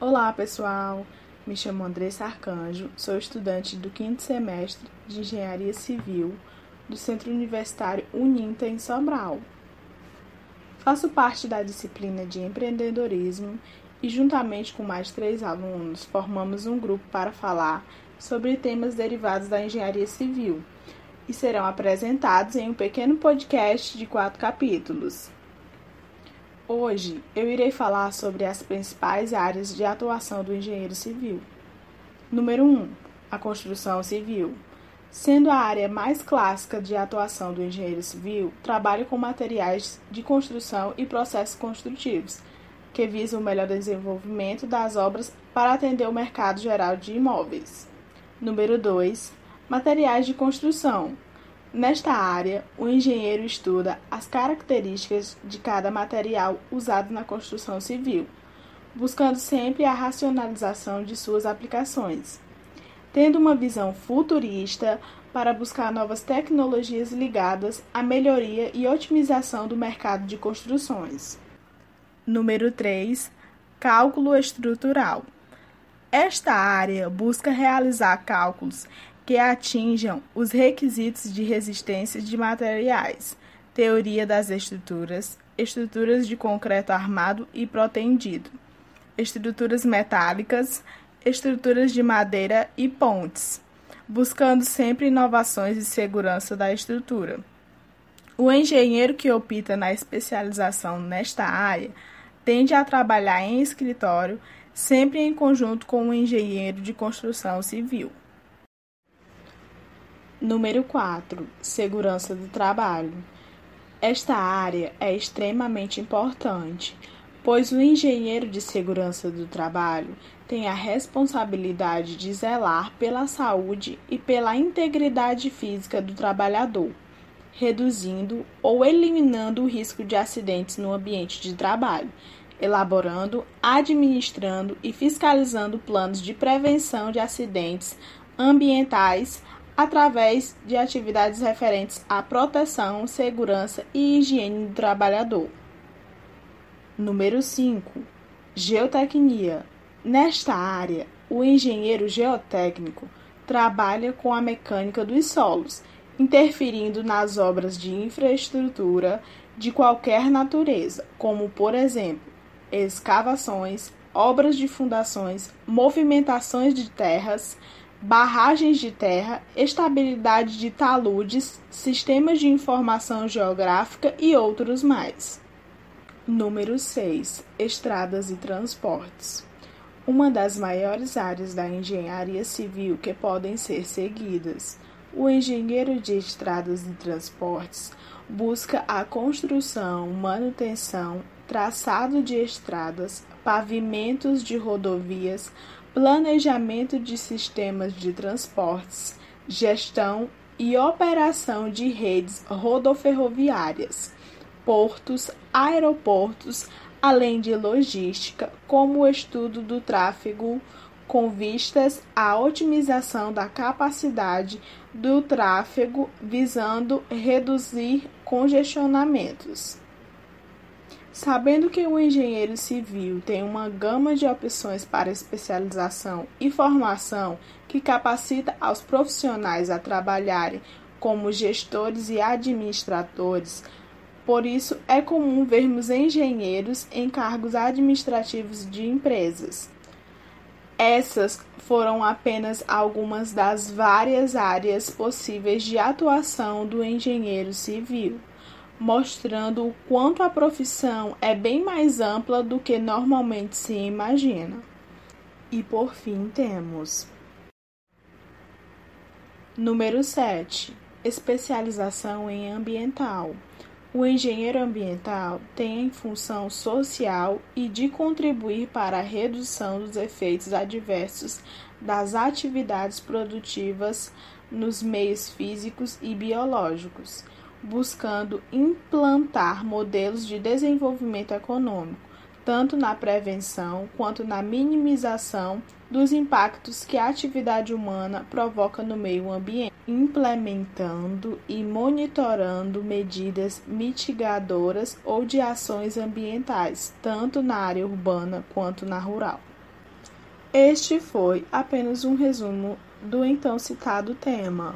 Olá, pessoal! Me chamo Andressa Arcanjo, sou estudante do quinto semestre de Engenharia Civil do Centro Universitário Uninta, em Sobral. Faço parte da disciplina de empreendedorismo e, juntamente com mais três alunos, formamos um grupo para falar sobre temas derivados da engenharia civil e serão apresentados em um pequeno podcast de quatro capítulos. Hoje eu irei falar sobre as principais áreas de atuação do engenheiro civil. Número 1. A construção civil. Sendo a área mais clássica de atuação do engenheiro civil, trabalha com materiais de construção e processos construtivos, que visam o melhor desenvolvimento das obras para atender o mercado geral de imóveis. Número 2. Materiais de construção. Nesta área, o engenheiro estuda as características de cada material usado na construção civil, buscando sempre a racionalização de suas aplicações tendo uma visão futurista para buscar novas tecnologias ligadas à melhoria e otimização do mercado de construções. Número 3. Cálculo estrutural. Esta área busca realizar cálculos que atinjam os requisitos de resistência de materiais, teoria das estruturas, estruturas de concreto armado e protendido, estruturas metálicas, estruturas de madeira e pontes, buscando sempre inovações e segurança da estrutura. O engenheiro que opta na especialização nesta área tende a trabalhar em escritório, sempre em conjunto com o engenheiro de construção civil. Número 4. Segurança do trabalho. Esta área é extremamente importante pois o engenheiro de segurança do trabalho tem a responsabilidade de zelar pela saúde e pela integridade física do trabalhador, reduzindo ou eliminando o risco de acidentes no ambiente de trabalho, elaborando, administrando e fiscalizando planos de prevenção de acidentes ambientais através de atividades referentes à proteção, segurança e higiene do trabalhador. Número 5. Geotecnia. Nesta área, o engenheiro geotécnico trabalha com a mecânica dos solos, interferindo nas obras de infraestrutura de qualquer natureza, como, por exemplo, escavações, obras de fundações, movimentações de terras, barragens de terra, estabilidade de taludes, sistemas de informação geográfica e outros mais. Número 6. Estradas e transportes. Uma das maiores áreas da engenharia civil que podem ser seguidas. O engenheiro de estradas e transportes busca a construção, manutenção, traçado de estradas, pavimentos de rodovias, planejamento de sistemas de transportes, gestão e operação de redes rodoferroviárias portos, aeroportos, além de logística, como o estudo do tráfego com vistas à otimização da capacidade do tráfego, visando reduzir congestionamentos. Sabendo que o engenheiro civil tem uma gama de opções para especialização e formação que capacita aos profissionais a trabalharem como gestores e administradores, por isso, é comum vermos engenheiros em cargos administrativos de empresas. Essas foram apenas algumas das várias áreas possíveis de atuação do engenheiro civil, mostrando o quanto a profissão é bem mais ampla do que normalmente se imagina. E por fim temos Número 7. Especialização em ambiental. O engenheiro ambiental tem função social e de contribuir para a redução dos efeitos adversos das atividades produtivas nos meios físicos e biológicos, buscando implantar modelos de desenvolvimento econômico tanto na prevenção quanto na minimização dos impactos que a atividade humana provoca no meio ambiente, implementando e monitorando medidas mitigadoras ou de ações ambientais, tanto na área urbana quanto na rural. Este foi apenas um resumo do então citado tema.